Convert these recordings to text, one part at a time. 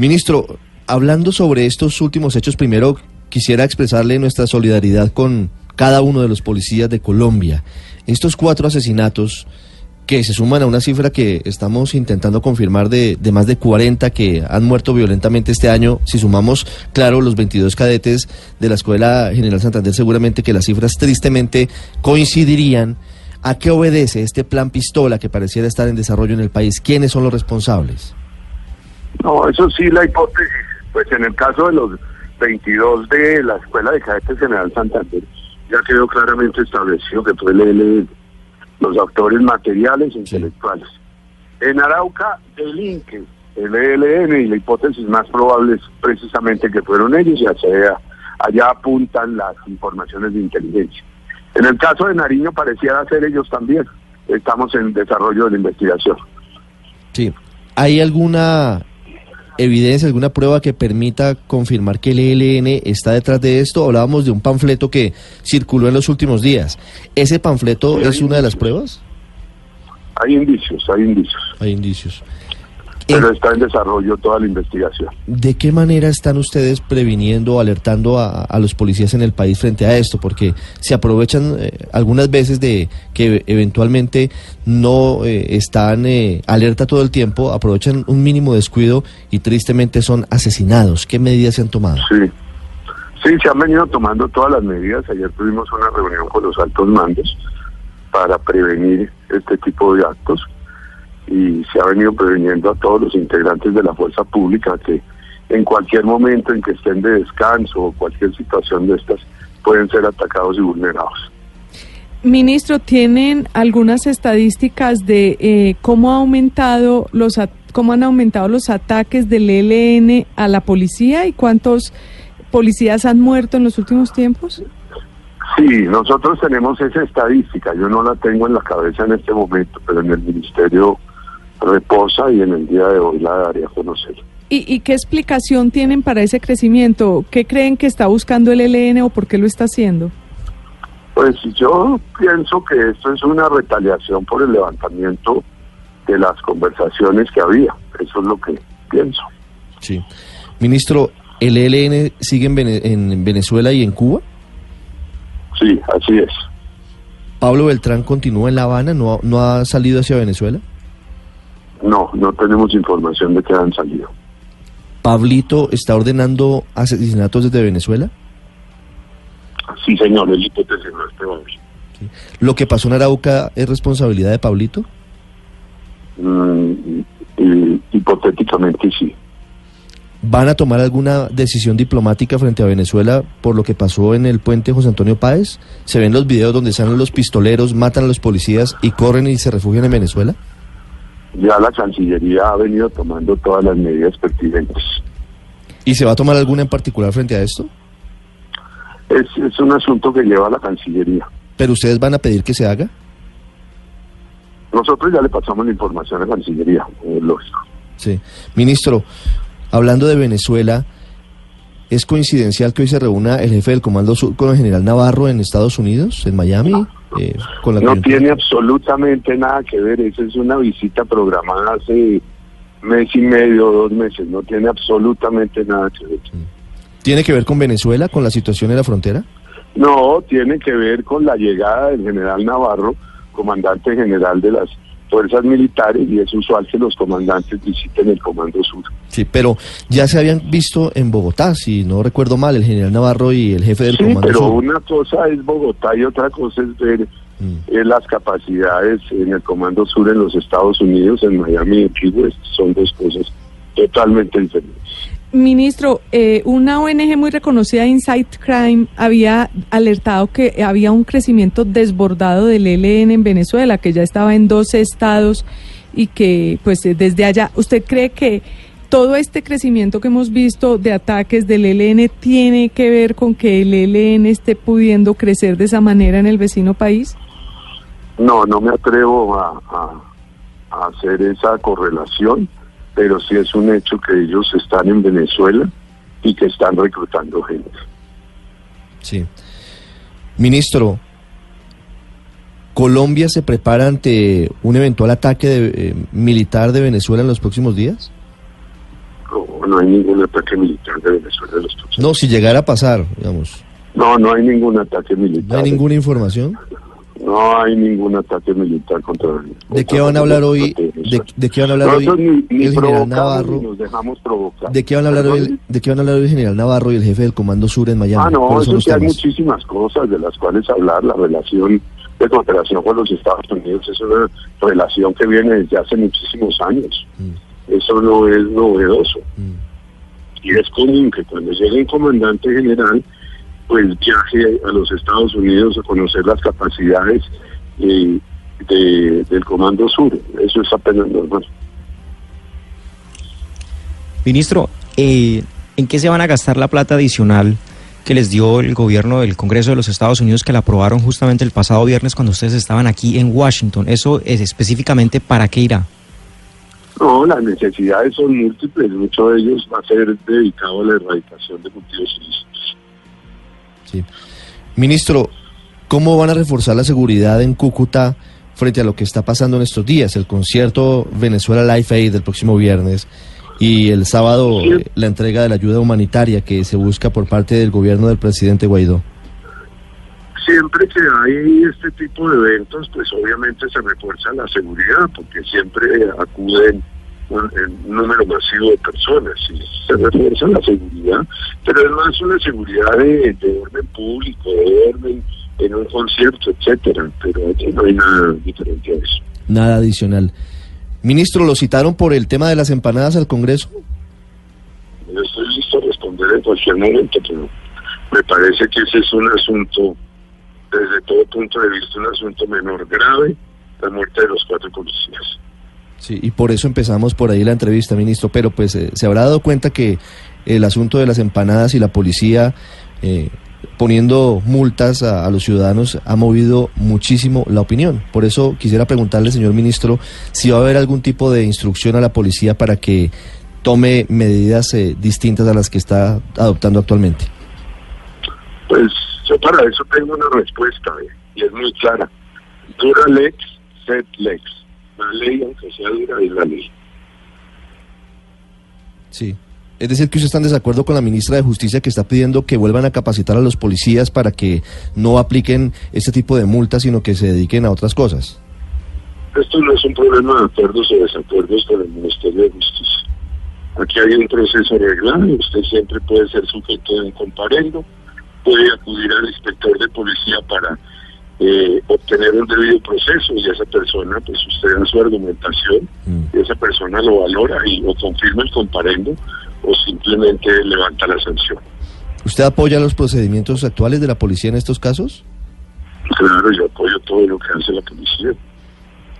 Ministro, hablando sobre estos últimos hechos, primero quisiera expresarle nuestra solidaridad con cada uno de los policías de Colombia. Estos cuatro asesinatos que se suman a una cifra que estamos intentando confirmar de, más de 40 que han muerto violentamente este año. Si sumamos, claro, los 22 cadetes de la Escuela General Santander, seguramente que las cifras tristemente coincidirían. ¿A qué obedece este plan pistola que pareciera estar en desarrollo en el país? ¿Quiénes son los responsables? No, eso sí, la hipótesis, pues en el caso de los 22 de la Escuela de Cadetes General Santander, ya quedó claramente establecido que fue el ELN, los autores materiales e intelectuales. En Arauca, el INCE, el ELN, y la hipótesis más probable es precisamente que fueron ellos, y hacia allá apuntan las informaciones de inteligencia. En el caso de Nariño pareciera ser ellos también. Estamos en desarrollo de la investigación. Sí. ¿Hay alguna evidencia, alguna prueba que permita confirmar que el ELN está detrás de esto? Hablábamos de un panfleto que circuló en los últimos días. ¿Ese panfleto Sí, es una de las pruebas? Hay indicios, hay indicios. Hay indicios. Pero está en desarrollo toda la investigación. ¿De qué manera están ustedes previniendo, alertando a, a los policías en el país frente a esto? Porque se aprovechan eh, algunas veces de que eventualmente no eh, están eh, alerta todo el tiempo, aprovechan un mínimo descuido y tristemente son asesinados. ¿Qué medidas se han tomado? Sí. Sí, se han venido tomando todas las medidas. Ayer tuvimos una reunión con los altos mandos para prevenir este tipo de actos y se ha venido preveniendo a todos los integrantes de la fuerza pública que en cualquier momento en que estén de descanso o cualquier situación de estas pueden ser atacados y vulnerados. Ministro, ¿tienen algunas estadísticas de eh, cómo ha aumentado los cómo han aumentado los ataques del ELN a la policía y cuántos policías han muerto en los últimos tiempos? Sí, nosotros tenemos esa estadística, yo no la tengo en la cabeza en este momento, pero en el ministerio reposa y en el día de hoy la daré a conocer. ¿Y, y qué explicación tienen para ese crecimiento? ¿Qué creen que está buscando el ELN o por qué lo está haciendo? Pues yo pienso que esto es una retaliación por el levantamiento de las conversaciones que había, eso es lo que pienso. Sí. Ministro, ¿el ELN sigue en, Vene- en Venezuela y en Cuba? Sí, así es. ¿Pablo Beltrán continúa en La Habana? ¿No, no ha salido hacia Venezuela? No, no tenemos información de que han salido. ¿Pablito está ordenando asesinatos desde Venezuela? Sí, señor, es hipótesis no este hombre. ¿Lo que pasó en Arauca es responsabilidad de Pablito? Mm, hipotéticamente sí. ¿Van a tomar alguna decisión diplomática frente a Venezuela por lo que pasó en el puente José Antonio Páez? ¿Se ven los videos donde salen los pistoleros, matan a los policías y corren y se refugian en Venezuela? Ya la Cancillería ha venido tomando todas las medidas pertinentes. ¿Y se va a tomar alguna en particular frente a esto? Es, es un asunto que lleva a la Cancillería. ¿Pero ustedes van a pedir que se haga? Nosotros ya le pasamos la información a la Cancillería, es lógico. Sí. Ministro, hablando de Venezuela, ¿es coincidencial que hoy se reúna el jefe del Comando Sur con el general Navarro en Estados Unidos, en Miami? Eh, con la No tiene absolutamente nada que ver, esa es una visita programada hace mes y medio, dos meses, no tiene absolutamente nada que ver. ¿Tiene que ver con Venezuela, con la situación en la frontera? No, tiene que ver con la llegada del general Navarro, comandante general de las fuerzas militares, y es usual que los comandantes visiten el Comando Sur. Sí, pero ya se habían visto en Bogotá, si no recuerdo mal, el general Navarro y el jefe del Sí, Comando pero Sur. una cosa es Bogotá y otra cosa es ver Mm. eh, las capacidades en el Comando Sur en los Estados Unidos, en Miami y en Key West, son dos cosas totalmente diferentes. Ministro, eh, una ONG muy reconocida, Insight Crime, había alertado que había un crecimiento desbordado del ELN en Venezuela, que ya estaba en 12 estados y que pues eh, desde allá, ¿usted cree que todo este crecimiento que hemos visto de ataques del ELN tiene que ver con que el ELN esté pudiendo crecer de esa manera en el vecino país? No, no me atrevo a, hacer esa correlación, pero sí es un hecho que ellos están en Venezuela y que están reclutando gente. Sí. Ministro, ¿Colombia se prepara ante un eventual ataque de- eh, militar de Venezuela en los próximos días? No, no hay ningún ataque militar de Venezuela en los próximos No, si llegara a pasar, digamos. No, no hay ningún ataque militar. ¿No hay ninguna información? No hay ningún ataque militar contra ¿De qué van a hablar hoy? ¿De, de qué van a hablar hoy ni, ni el general Navarro? nos dejamos provocar. ¿De qué van a hablar hoy? el- ¿De qué van a hablar hoy el general Navarro y el jefe del Comando Sur en Miami? Ah, no, ¿Cuáles son eso sí hay muchísimas cosas de las cuales hablar. La relación de cooperación con los Estados Unidos es una relación que viene desde hace muchísimos años. Mm, Eso no es novedoso. mm. Y es común que cuando llegue un comandante general, pues viaje a los Estados Unidos a conocer las capacidades eh, de- del Comando Sur. Eso es apenas normal. Ministro, eh, ¿en qué se van a gastar la plata adicional que les dio el gobierno del Congreso de los Estados Unidos que la aprobaron justamente el pasado viernes cuando ustedes estaban aquí en Washington? ¿Eso es específicamente para qué irá? No, las necesidades son múltiples. Mucho de ellos va a ser dedicado a la erradicación de cultivos ilícitos. Sí. Ministro, ¿cómo van a reforzar la seguridad en Cúcuta frente a lo que está pasando en estos días? El concierto Venezuela Life Aid del próximo viernes y el sábado la entrega de la ayuda humanitaria que se busca por parte del gobierno del presidente Guaidó. Siempre que hay este tipo de eventos, pues obviamente se refuerza la seguridad, porque siempre acuden un, un número masivo de personas y se refuerza la seguridad, pero es más una seguridad de, de orden público, de orden en un concierto, etcétera, pero no hay nada diferente a eso. Nada adicional. Ministro, ¿lo citaron por el tema de las empanadas al Congreso? Yo estoy listo a responder en cualquier momento, pero me parece que ese es un asunto, desde todo punto de vista, un asunto menor grave, la muerte de los cuatro policías. Sí, y por eso empezamos por ahí la entrevista, ministro, pero pues eh, se habrá dado cuenta que el asunto de las empanadas y la policía eh, poniendo multas a, los ciudadanos ha movido muchísimo la opinión. Por eso quisiera preguntarle, señor ministro, si va a haber algún tipo de instrucción a la policía para que tome medidas eh, distintas a las que está adoptando actualmente. Pues yo para eso tengo una respuesta eh, y es muy clara. Dura lex, set lex. La ley, aunque sea dura, es la ley. Sí. Es decir, que usted está en desacuerdo con la ministra de Justicia que está pidiendo que vuelvan a capacitar a los policías para que no apliquen este tipo de multas, sino que se dediquen a otras cosas. Esto no es un problema de acuerdos o desacuerdos con el Ministerio de Justicia. Aquí hay un proceso reglado, usted siempre puede ser sujeto de un comparendo, puede acudir al inspector de policía para eh, obtener un debido proceso y esa persona, pues usted da su argumentación Mm. y esa persona lo valora y o confirma el comparendo o simplemente levanta la sanción. ¿Usted apoya los procedimientos actuales de la policía en estos casos? Claro, yo apoyo todo lo que hace la policía.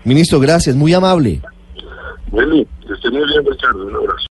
Ministro, gracias, muy amable. Bueno, que muy bien, Ricardo, un abrazo.